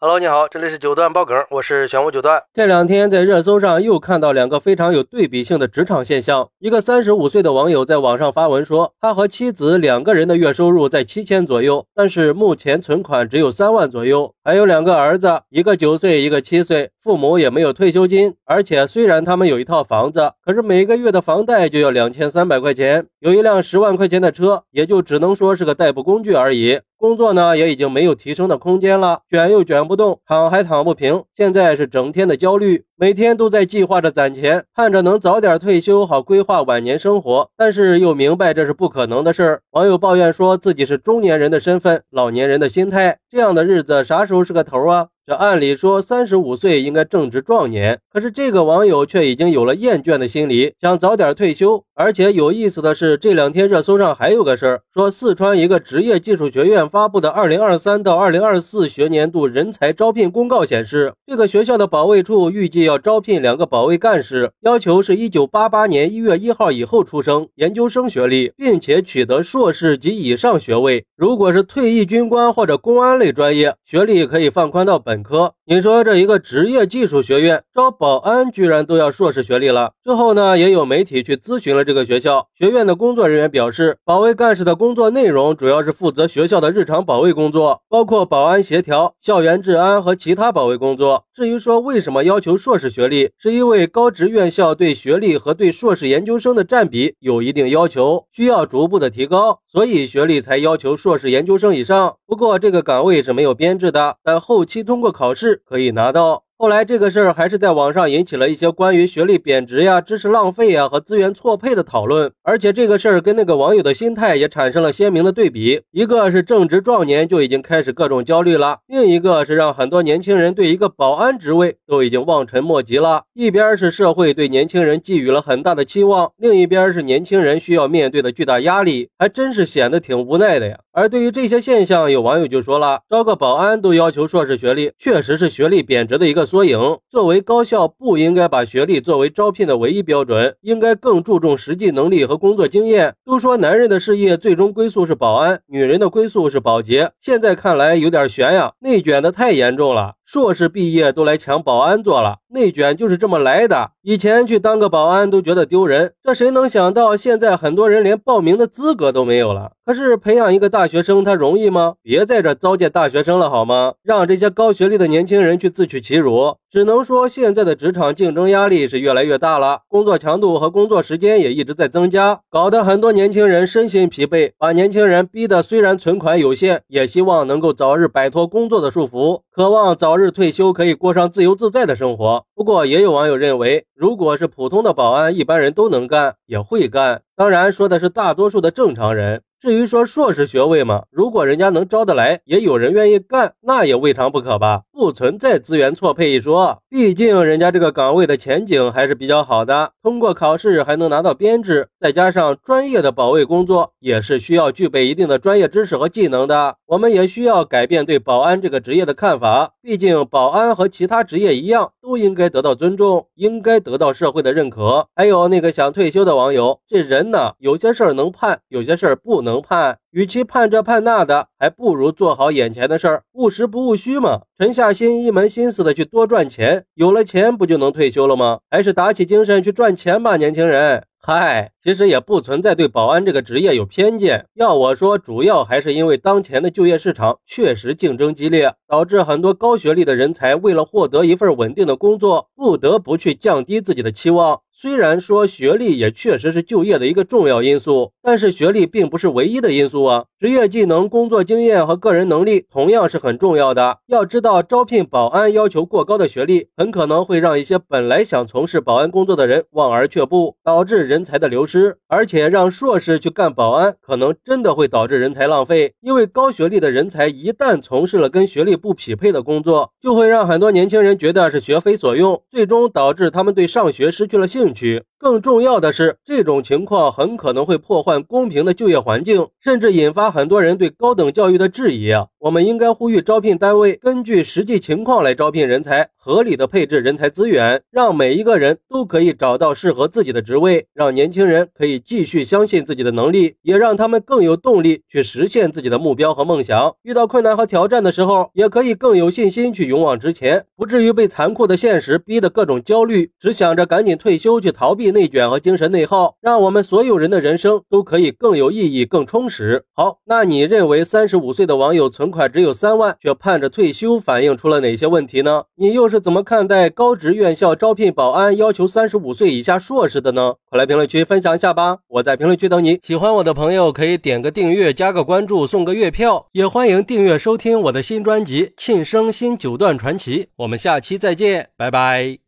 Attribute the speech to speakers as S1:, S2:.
S1: Hello，你好，这里是九段爆梗，我是玄武九段。
S2: 这两天在热搜上又看到两个非常有对比性的职场现象。一个三十五岁的网友在网上发文说，他和妻子两个人的月收入在七千左右，但是目前存款只有三万左右，还有两个儿子，一个九岁，一个七岁，父母也没有退休金，而且虽然他们有一套房子，可是每个月的房贷就要两千三百块钱，有一辆十万块钱的车，也就只能说是个代步工具而已。工作呢也已经没有提升的空间了，卷又卷不动，躺还躺不平，现在是整天的焦虑，每天都在计划着攒钱，盼着能早点退休，好规划晚年生活，但是又明白这是不可能的事儿。网友抱怨说自己是中年人的身份，老年人的心态，这样的日子啥时候是个头啊？这按理说三十五岁应该正值壮年，可是这个网友却已经有了厌倦的心理，想早点退休。而且有意思的是，这两天热搜上还有个事儿，说四川一个职业技术学院发布的二零二三到二零二四学年度人才招聘公告显示，这个学校的保卫处预计要招聘两个保卫干事，要求是一九八八年一月一号以后出生，研究生学历，并且取得硕士及以上学位。如果是退役军官或者公安类专业，学历可以放宽到本科。你说这一个职业技术学院招保保安，居然都要硕士学历了？之后呢，也有媒体去咨询了这个学校，学院的工作人员表示，保卫干事的工作内容主要是负责学校的日常保卫工作，包括保安协调、校园治安和其他保卫工作。至于说为什么要求硕士学历，是因为高职院校对学历和对硕士研究生的占比有一定要求，需要逐步的提高，所以学历才要求硕士研究生以上。不过这个岗位是没有编制的，但后期通过考试可以拿到。后来这个事儿还是在网上引起了一些关于学历贬值呀、知识浪费呀和资源错配的讨论，而且这个事儿跟那个网友的心态也产生了鲜明的对比。一个是正值壮年就已经开始各种焦虑了，另一个是让很多年轻人对一个保安职位都已经望尘莫及了。一边是社会对年轻人寄予了很大的期望，另一边是年轻人需要面对的巨大压力，还真是显得挺无奈的呀。而对于这些现象，有网友就说了，招个保安都要求硕士学历，确实是学历贬值的一个。缩影。作为高校，不应该把学历作为招聘的唯一标准，应该更注重实际能力和工作经验。都说男人的事业最终归宿是保安，女人的归宿是保洁。现在看来有点悬呀，内卷的太严重了。硕士毕业都来抢保安做了，内卷就是这么来的。以前去当个保安都觉得丢人，这谁能想到现在很多人连报名的资格都没有了？可是培养一个大学生他容易吗？别在这糟践大学生了好吗？让这些高学历的年轻人去自取其辱。只能说现在的职场竞争压力是越来越大了，工作强度和工作时间也一直在增加，搞得很多年轻人身心疲惫，把年轻人逼得虽然存款有限，也希望能够早日摆脱工作的束缚，渴望早日退休，可以过上自由自在的生活。不过，也有网友认为，如果是普通的保安，一般人都能干，也会干。当然，说的是大多数的正常人。至于说硕士学位嘛，如果人家能招得来，也有人愿意干，那也未尝不可吧，不存在资源错配一说。毕竟人家这个岗位的前景还是比较好的，通过考试还能拿到编制，再加上专业的保卫工作，也是需要具备一定的专业知识和技能的。我们也需要改变对保安这个职业的看法，毕竟保安和其他职业一样，都应该得到尊重，应该得到社会的认可。还有那个想退休的网友，这人呢，有些事儿能判，有些事儿不能。能判，与其盼这盼那的，还不如做好眼前的事儿，务实不务虚嘛。沉下心，一门心思的去多赚钱，有了钱不就能退休了吗？还是打起精神去赚钱吧，年轻人。嗨，其实也不存在对保安这个职业有偏见。要我说，主要还是因为当前的就业市场确实竞争激烈，导致很多高学历的人才为了获得一份稳定的工作，不得不去降低自己的期望。虽然说学历也确实是就业的一个重要因素，但是学历并不是唯一的因素啊。职业技能、工作经验和个人能力同样是很重要的。要知道，招聘保安要求过高的学历，很可能会让一些本来想从事保安工作的人望而却步，导致人才的流失。而且，让硕士去干保安，可能真的会导致人才浪费。因为高学历的人才一旦从事了跟学历不匹配的工作，就会让很多年轻人觉得是学非所用，最终导致他们对上学失去了兴趣兴趣。更重要的是，这种情况很可能会破坏公平的就业环境，甚至引发很多人对高等教育的质疑！我们应该呼吁招聘单位根据实际情况来招聘人才，合理的配置人才资源，让每一个人都可以找到适合自己的职位，让年轻人可以继续相信自己的能力，也让他们更有动力去实现自己的目标和梦想。遇到困难和挑战的时候，也可以更有信心去勇往直前，不至于被残酷的现实逼得各种焦虑，只想着赶紧退休去逃避。内卷和精神内耗，让我们所有人的人生都可以更有意义、更充实。好，那你认为三十五岁的网友存款只有三万，却盼着退休，反映出了哪些问题呢？你又是怎么看待高职院校招聘保安要求三十五岁以下硕士的呢？快来评论区分享一下吧！我在评论区等你。喜欢我的朋友可以点个订阅、加个关注、送个月票，也欢迎订阅收听我的新专辑《庆生新九段传奇》。我们下期再见，拜拜。